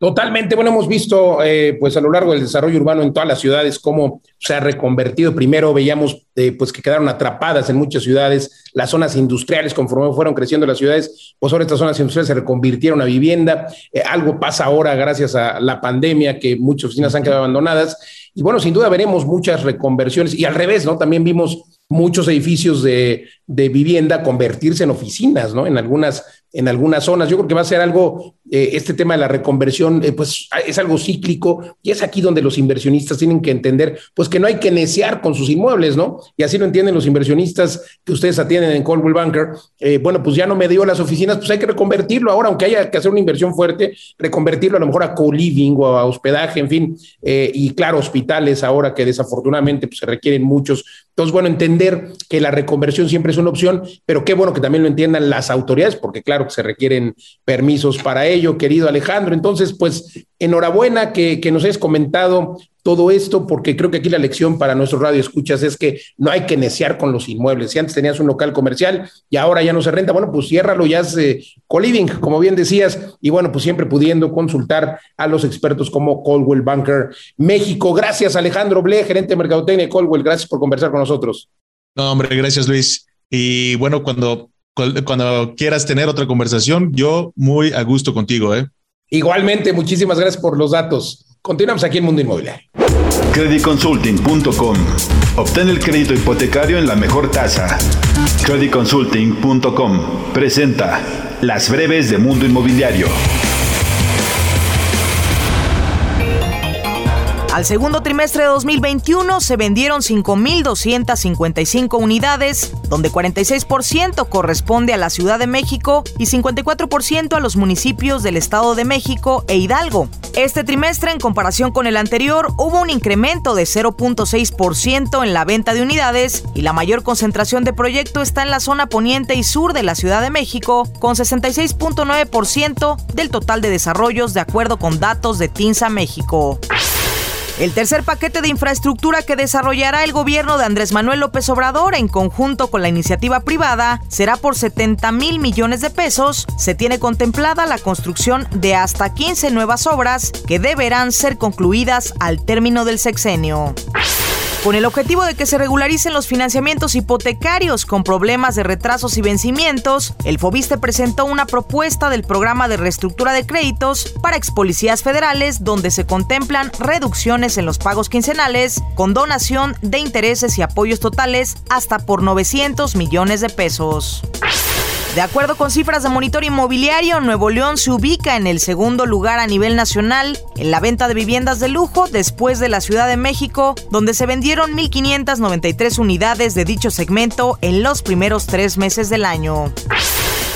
Totalmente. Bueno, hemos visto eh, pues a lo largo del desarrollo urbano en todas las ciudades cómo se ha reconvertido. Primero veíamos eh, pues que quedaron atrapadas en muchas ciudades las zonas industriales conforme fueron creciendo las ciudades. Pues ahora estas zonas industriales se reconvirtieron a vivienda. Eh, algo pasa ahora gracias a la pandemia que muchas oficinas han quedado abandonadas. Y bueno, sin duda veremos muchas reconversiones y al revés, ¿no? También vimos muchos edificios de, de vivienda convertirse en oficinas, ¿no? En algunas en algunas zonas. Yo creo que va a ser algo, eh, este tema de la reconversión, eh, pues es algo cíclico y es aquí donde los inversionistas tienen que entender, pues que no hay que neciar con sus inmuebles, ¿no? Y así lo entienden los inversionistas que ustedes atienden en Coldwell Banker. Eh, bueno, pues ya no me dio las oficinas, pues hay que reconvertirlo ahora, aunque haya que hacer una inversión fuerte, reconvertirlo a lo mejor a co-living o a hospedaje, en fin, y claro, hospitales ahora que desafortunadamente pues, se requieren muchos. Entonces, bueno, entender que la reconversión siempre es una opción, pero qué bueno que también lo entiendan las autoridades, porque claro, que se requieren permisos para ello, querido Alejandro. Entonces, pues enhorabuena que, nos hayas comentado todo esto, porque creo que aquí la lección para nuestro radio escuchas es que no hay que neciar con los inmuebles. Si antes tenías un local comercial y ahora ya no se renta, bueno, pues ciérralo, ya hace co-living, como bien decías, y bueno, pues siempre pudiendo consultar a los expertos como Coldwell Banker México. Gracias, Alejandro Ble, gerente de Mercadotecnia de Coldwell. Gracias por conversar con nosotros. No, hombre, gracias, Luis. Y bueno, cuando cuando quieras tener otra conversación, yo muy a gusto contigo. ¿eh? Igualmente, muchísimas gracias por los datos. Continuamos aquí en Mundo Inmobiliario. Creditconsulting.com. Obtén el crédito hipotecario en la mejor tasa. Creditconsulting.com presenta las breves de Mundo Inmobiliario. Al segundo trimestre de 2021 se vendieron 5.255 unidades, donde 46% corresponde a la Ciudad de México y 54% a los municipios del Estado de México e Hidalgo. Este trimestre, en comparación con el anterior, hubo un incremento de 0.6% en la venta de unidades y la mayor concentración de proyecto está en la zona poniente y sur de la Ciudad de México, con 66.9% del total de desarrollos de acuerdo con datos de TINSA México. El tercer paquete de infraestructura que desarrollará el gobierno de Andrés Manuel López Obrador en conjunto con la iniciativa privada será por 70 mil millones de pesos. Se tiene contemplada la construcción de hasta 15 nuevas obras que deberán ser concluidas al término del sexenio. Con el objetivo de que se regularicen los financiamientos hipotecarios con problemas de retrasos y vencimientos, el Fobiste presentó una propuesta del programa de reestructura de créditos para expolicías federales donde se contemplan reducciones en los pagos quincenales con donación de intereses y apoyos totales hasta por 900 millones de pesos. De acuerdo con cifras de monitor inmobiliario, Nuevo León se ubica en el segundo lugar a nivel nacional en la venta de viviendas de lujo después de la Ciudad de México, donde se vendieron 1.593 unidades de dicho segmento en los primeros tres meses del año.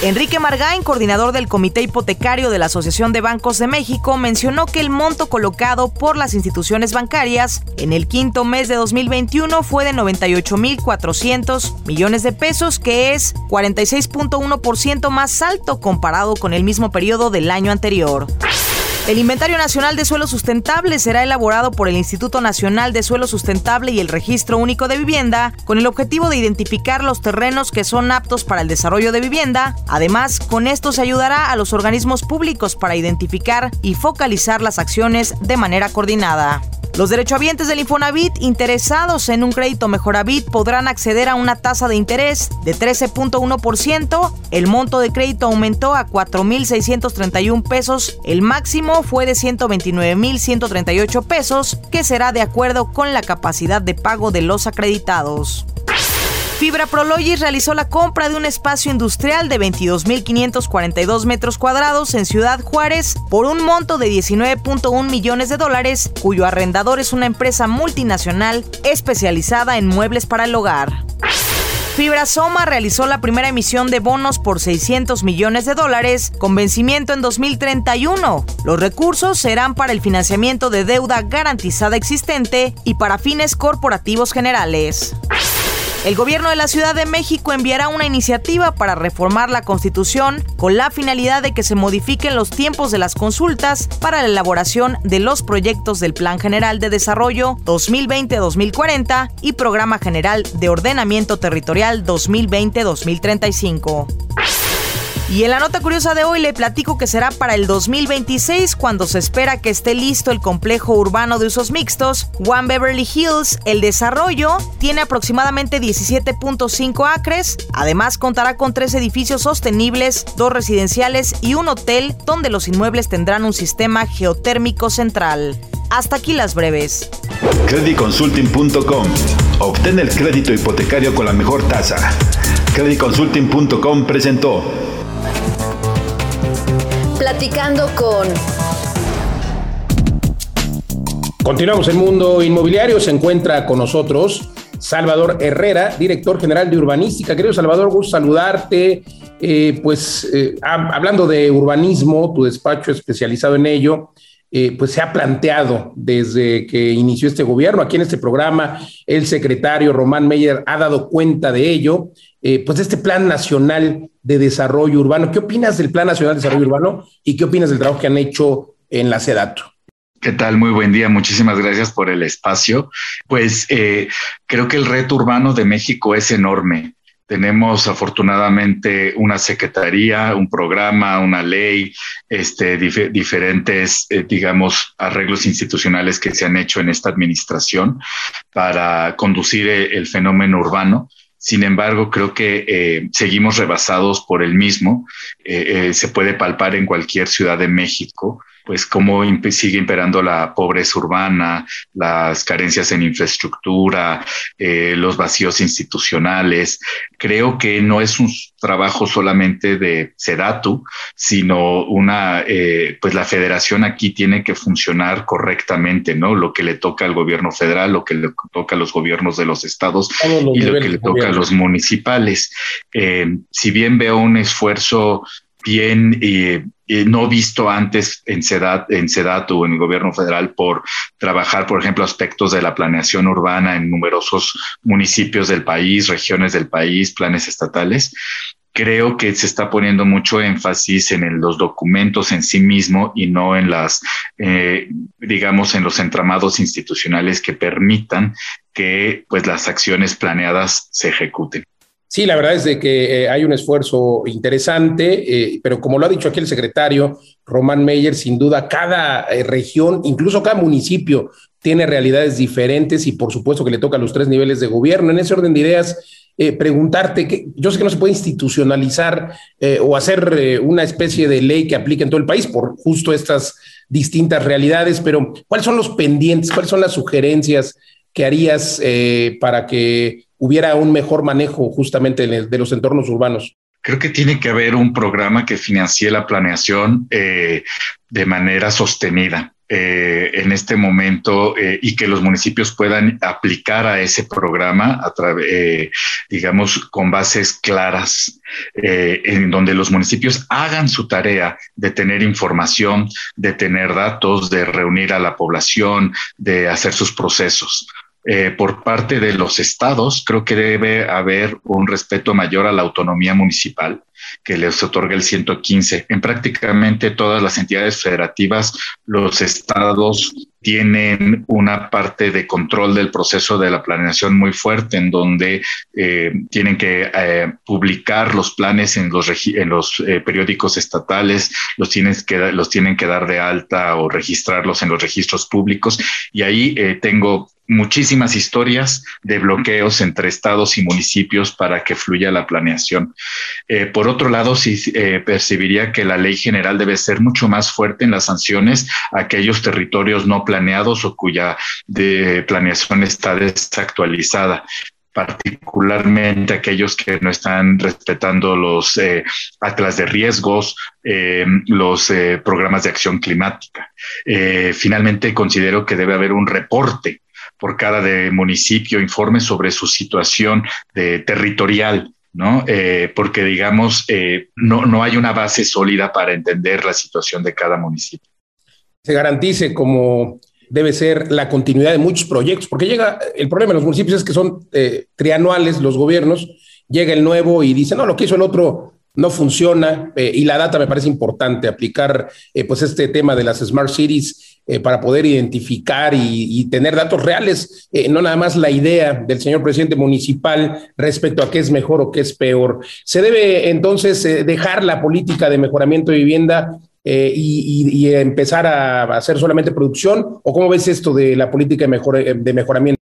Enrique Margain, coordinador del Comité Hipotecario de la Asociación de Bancos de México, mencionó que el monto colocado por las instituciones bancarias en el quinto mes de 2021 fue de 98.400 millones de pesos, que es 46.1% más alto comparado con el mismo periodo del año anterior. El Inventario Nacional de Suelo Sustentable será elaborado por el Instituto Nacional de Suelo Sustentable y el Registro Único de Vivienda con el objetivo de identificar los terrenos que son aptos para el desarrollo de vivienda. Además, con esto se ayudará a los organismos públicos para identificar y focalizar las acciones de manera coordinada. Los derechohabientes del Infonavit interesados en un crédito Mejoravit podrán acceder a una tasa de interés de 13.1%. El monto de crédito aumentó a 4.631 pesos. El máximo fue de 129.138 pesos, que será de acuerdo con la capacidad de pago de los acreditados. Fibra Prologis realizó la compra de un espacio industrial de 22.542 metros cuadrados en Ciudad Juárez por un monto de 19.1 millones de dólares, cuyo arrendador es una empresa multinacional especializada en muebles para el hogar. Fibra Soma realizó la primera emisión de bonos por 600 millones de dólares con vencimiento en 2031. Los recursos serán para el financiamiento de deuda garantizada existente y para fines corporativos generales. El gobierno de la Ciudad de México enviará una iniciativa para reformar la Constitución con la finalidad de que se modifiquen los tiempos de las consultas para la elaboración de los proyectos del Plan General de Desarrollo 2020-2040 y Programa General de Ordenamiento Territorial 2020-2035. Y en la nota curiosa de hoy le platico que será para el 2026 cuando se espera que esté listo el complejo urbano de usos mixtos One Beverly Hills. El desarrollo tiene aproximadamente 17.5 acres. Además contará con tres edificios sostenibles, dos residenciales y un hotel donde los inmuebles tendrán un sistema geotérmico central. Hasta aquí las breves. Creditconsulting.com. Obtén el crédito hipotecario con la mejor tasa. Creditconsulting.com presentó. Platicando con... Continuamos el mundo inmobiliario. Se encuentra con nosotros Salvador Herrera, director general de Urbanística. Querido Salvador, gusto saludarte. Eh, pues eh, hablando de urbanismo, tu despacho especializado en ello, eh, pues se ha planteado desde que inició este gobierno. Aquí en este programa, el secretario Román Meyer ha dado cuenta de ello, pues este Plan Nacional de Desarrollo Urbano. ¿Qué opinas del Plan Nacional de Desarrollo Urbano y qué opinas del trabajo que han hecho en la SEDATO? ¿Qué tal? Muy buen día. Muchísimas gracias por el espacio. Pues eh, creo que el reto urbano de México es enorme. Tenemos afortunadamente una secretaría, un programa, una ley, este, diferentes, eh, digamos, arreglos institucionales que se han hecho en esta administración para conducir eh, el fenómeno urbano. Sin embargo, creo que eh, seguimos rebasados por el mismo. Se puede palpar en cualquier ciudad de México pues cómo sigue imperando la pobreza urbana, las carencias en infraestructura, eh, los vacíos institucionales. Creo que no es un trabajo solamente de Sedatu, sino una, eh, pues la federación aquí tiene que funcionar correctamente, ¿no? Lo que le toca al gobierno federal, lo que le toca a los gobiernos de los estados y lo que le toca a los municipales. Eh, si bien veo un esfuerzo bien eh, eh, no visto antes en SEDAT, en SEDAT o en el gobierno federal por trabajar, por ejemplo, aspectos de la planeación urbana en numerosos municipios del país, regiones del país, planes estatales. Creo que se está poniendo mucho énfasis en los documentos en sí mismo y no en las, eh, digamos, en los entramados institucionales que permitan que pues, las acciones planeadas se ejecuten. Sí, la verdad es de que hay un esfuerzo interesante, pero como lo ha dicho aquí el secretario Román Meyer, sin duda cada región, incluso cada municipio, tiene realidades diferentes y por supuesto que le toca a los tres niveles de gobierno. En ese orden de ideas, eh, preguntarte, que yo sé que no se puede institucionalizar eh, o hacer eh, una especie de ley que aplique en todo el país por justo estas distintas realidades, pero ¿cuáles son los pendientes? ¿Cuáles son las sugerencias que harías para que hubiera un mejor manejo justamente de los entornos urbanos? Creo que tiene que haber un programa que financie la planeación de manera sostenida. Eh, en este momento eh, y que los municipios puedan aplicar a ese programa eh, digamos, con bases claras, en donde los municipios hagan su tarea de tener información, de tener datos, de reunir a la población, de hacer sus procesos. Por parte de los estados, creo que debe haber un respeto mayor a la autonomía municipal que les otorga el 115. En prácticamente todas las entidades federativas, los estados tienen una parte de control del proceso de la planeación muy fuerte, en donde eh, tienen que eh, publicar los planes en los, eh, periódicos estatales, los, tienes que, los tienen que dar de alta o registrarlos en los registros públicos. Y ahí tengo muchísimas historias de bloqueos entre estados y municipios para que fluya la planeación. por otro lado, sí percibiría que la ley general debe ser mucho más fuerte en las sanciones a aquellos territorios no planeados o cuya planeación está desactualizada particularmente aquellos que no están respetando los eh, atlas de riesgos, eh, los eh, programas de acción climática. finalmente, considero que debe haber un reporte por cada de municipio, informe sobre su situación territorial ¿no? porque, digamos, no, no hay una base sólida para entender la situación de cada municipio. Se garantice como debe ser la continuidad de muchos proyectos, porque llega, el problema en los municipios es que son eh, trianuales los gobiernos, llega el nuevo y dice, no, lo que hizo el otro no funciona, eh, y la data me parece importante, aplicar eh, pues este tema de las smart cities para poder identificar y, tener datos reales, no nada más la idea del señor presidente municipal respecto a qué es mejor o qué es peor. Se debe entonces dejar la política de mejoramiento de vivienda eh, y, empezar a hacer solamente producción? ¿O cómo ves esto de la política de, mejor, de mejoramiento?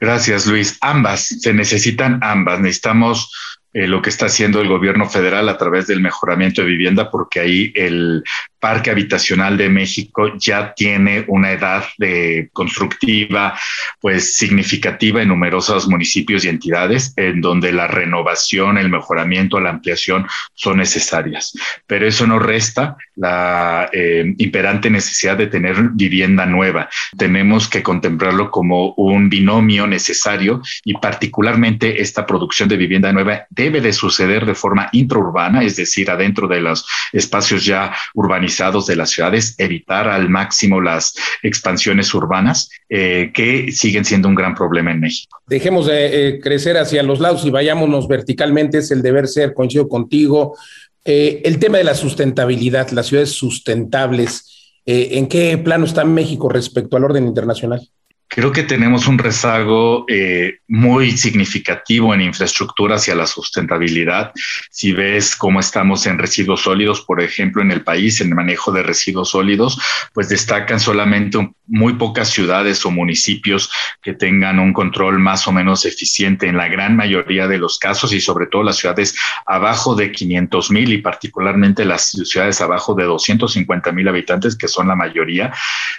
Gracias, Luis. Ambas, se necesitan ambas. Necesitamos eh, lo que está haciendo el gobierno federal a través del mejoramiento de vivienda, porque ahí el Parque Habitacional de México ya tiene una edad de constructiva pues significativa en numerosos municipios y entidades en donde la renovación, el mejoramiento, la ampliación son necesarias. Pero eso no resta la eh, imperante necesidad de tener vivienda nueva. Tenemos que contemplarlo como un binomio necesario y particularmente esta producción de vivienda nueva debe de suceder de forma intraurbana, es decir, adentro de los espacios ya urbanizados de las ciudades, evitar al máximo las expansiones urbanas eh, que siguen siendo un gran problema en México. Dejemos de eh, crecer hacia los lados y vayámonos verticalmente, es el deber ser, coincido contigo. Eh, el tema de la sustentabilidad, las ciudades sustentables, ¿en qué plano está México respecto al orden internacional? Creo que tenemos un rezago eh, muy significativo en infraestructura hacia la sustentabilidad. Si ves cómo estamos en residuos sólidos, por ejemplo, en el país, en el manejo de residuos sólidos, pues destacan solamente muy pocas ciudades o municipios que tengan un control más o menos eficiente en la gran mayoría de los casos y sobre todo las ciudades abajo de 500 mil y particularmente las ciudades abajo de 250 mil habitantes, que son la mayoría,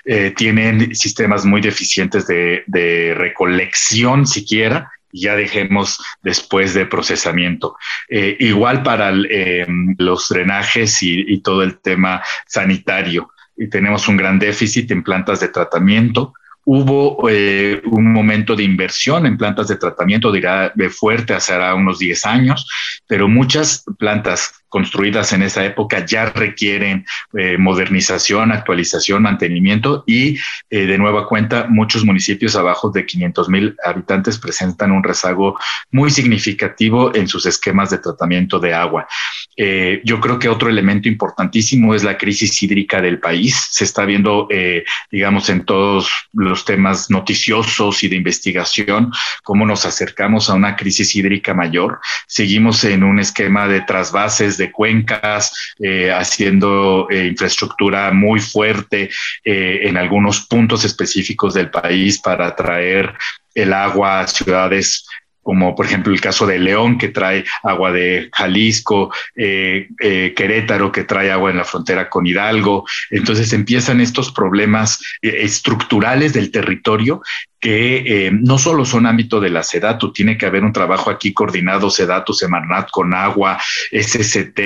eh, tienen sistemas muy deficientes de, recolección siquiera, ya dejemos después de procesamiento. Eh, igual para eh, los drenajes y, todo el tema sanitario. Y tenemos un gran déficit en plantas de tratamiento. Hubo eh, un momento de inversión en plantas de tratamiento, dirá de fuerte, hace unos 10 años, pero muchas plantas construidas en esa época ya requieren eh, modernización, actualización, mantenimiento y eh, de nueva cuenta muchos municipios abajo de 500 mil habitantes presentan un rezago muy significativo en sus esquemas de tratamiento de agua. Eh, yo creo que otro elemento importantísimo es la crisis hídrica del país. Se está viendo, eh, digamos, en todos los temas noticiosos y de investigación, cómo nos acercamos a una crisis hídrica mayor. Seguimos en un esquema de trasvases de cuencas, eh, haciendo infraestructura muy fuerte en algunos puntos específicos del país para traer el agua a ciudades como por ejemplo el caso de León, que trae agua de Jalisco, eh, eh, Querétaro, que trae agua en la frontera con Hidalgo. Entonces empiezan estos problemas eh, estructurales del territorio que no solo son ámbito de la SEDATU, tiene que haber un trabajo aquí coordinado, SEDATU, Semarnat con agua, SST,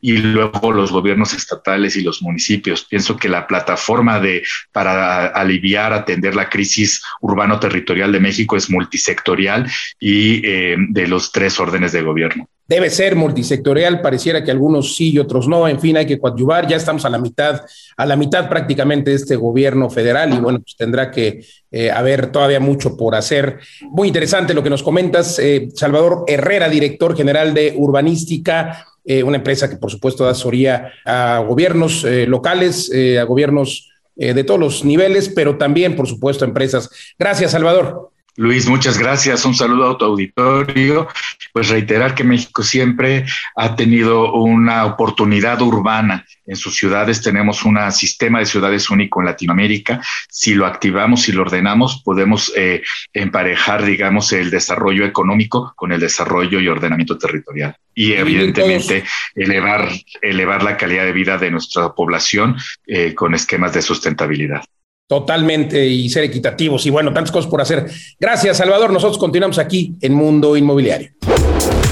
y luego los gobiernos estatales y los municipios. Pienso que la plataforma de para aliviar, atender la crisis urbano-territorial de México es multisectorial y eh, de los tres órdenes de gobierno. Debe ser multisectorial, pareciera que algunos sí y otros no, en fin, hay que coadyuvar, ya estamos a la mitad, a la mitad prácticamente de este gobierno federal y bueno, pues tendrá que eh, haber todavía mucho por hacer. Muy interesante lo que nos comentas, eh, Salvador Herrera, director general de Urbanística. Eh, una empresa que por supuesto da asesoría a gobiernos eh, locales, eh, a gobiernos de todos los niveles, pero también por supuesto a empresas. Gracias, Salvador. Luis, muchas gracias. Un saludo a tu auditorio. Pues reiterar que México siempre ha tenido una oportunidad urbana. En sus ciudades tenemos un sistema de ciudades único en Latinoamérica. Si lo activamos y lo ordenamos, podemos eh, emparejar, digamos, el desarrollo económico con el desarrollo y ordenamiento territorial. Y evidentemente elevar, elevar la calidad de vida de nuestra población eh, con esquemas de sustentabilidad. Totalmente y ser equitativos y bueno, tantas cosas por hacer. Gracias, Salvador. Nosotros continuamos aquí en Mundo Inmobiliario.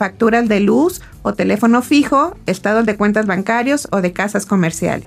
facturas de luz o teléfono fijo, estados de cuentas bancarios o de casas comerciales.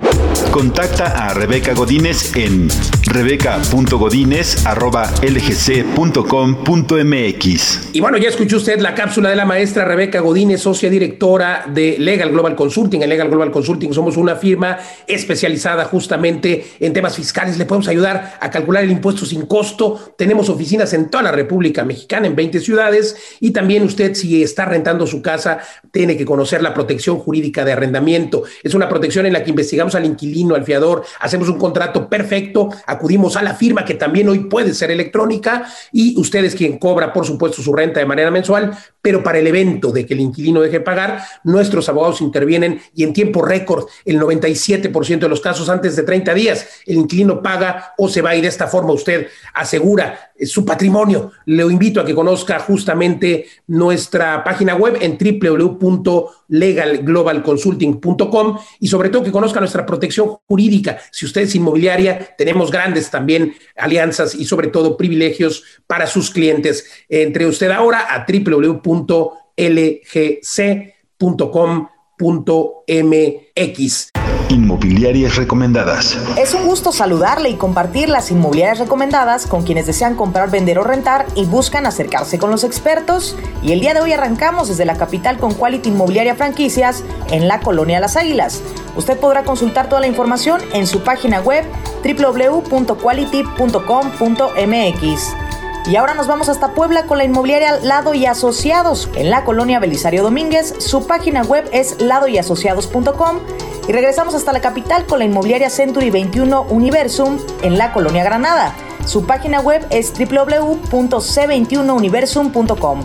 Contacta a Rebeca Godínez en rebeca.godínez.lgc.com.mx. Y bueno, ya escuchó usted la cápsula de la maestra Rebeca Godínez, socia directora de Legal Global Consulting. En Legal Global Consulting somos una firma especializada justamente en temas fiscales. Le podemos ayudar a calcular el impuesto sin costo. Tenemos oficinas en toda la República Mexicana, en 20 ciudades. Y también usted, si está rentando su casa, tiene que conocer la protección jurídica de arrendamiento. Es una protección en la que investigamos al inquilino, al fiador, hacemos un contrato perfecto, acudimos a la firma que también hoy puede ser electrónica y usted es quien cobra, por supuesto, su renta de manera mensual, pero para el evento de que el inquilino deje pagar, nuestros abogados intervienen y en tiempo récord, el 97% de los casos antes de 30 días, el inquilino paga o se va y de esta forma usted asegura su patrimonio. Le invito a que conozca justamente nuestra web en www.legalglobalconsulting.com y sobre todo que conozca nuestra protección jurídica. Si usted es inmobiliaria, tenemos grandes también alianzas y sobre todo privilegios para sus clientes. Entre usted ahora a www.lgc.com.mx. Inmobiliarias recomendadas. Es un gusto saludarle y compartir las inmobiliarias recomendadas con quienes desean comprar, vender o rentar y buscan acercarse con los expertos. Y el día de hoy arrancamos desde la capital con Quality Inmobiliaria Franquicias en la Colonia Las Águilas. Usted podrá consultar toda la información en su página web www.quality.com.mx. Y ahora nos vamos hasta Puebla con la inmobiliaria Lado y Asociados en la colonia Belisario Domínguez. Su página web es ladoyasociados.com. Y regresamos hasta la capital con la inmobiliaria Century 21 Universum en la colonia Granada. Su página web es www.c21universum.com.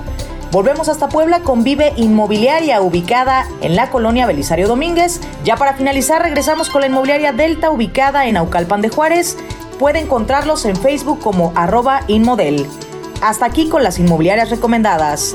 Volvemos hasta Puebla con Vive Inmobiliaria, ubicada en la colonia Belisario Domínguez. Ya para finalizar, regresamos con la inmobiliaria Delta, ubicada en Aucalpan de Juárez puede encontrarlos en Facebook como arroba inmodel. Hasta aquí con las inmobiliarias recomendadas.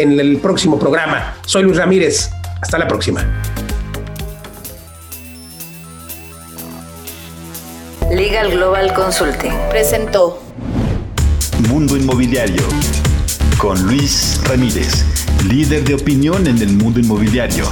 en el próximo programa. Soy Luis Ramírez. Hasta la próxima. Legal Global Consulting presentó Mundo Inmobiliario con Luis Ramírez, líder de opinión en el mundo inmobiliario.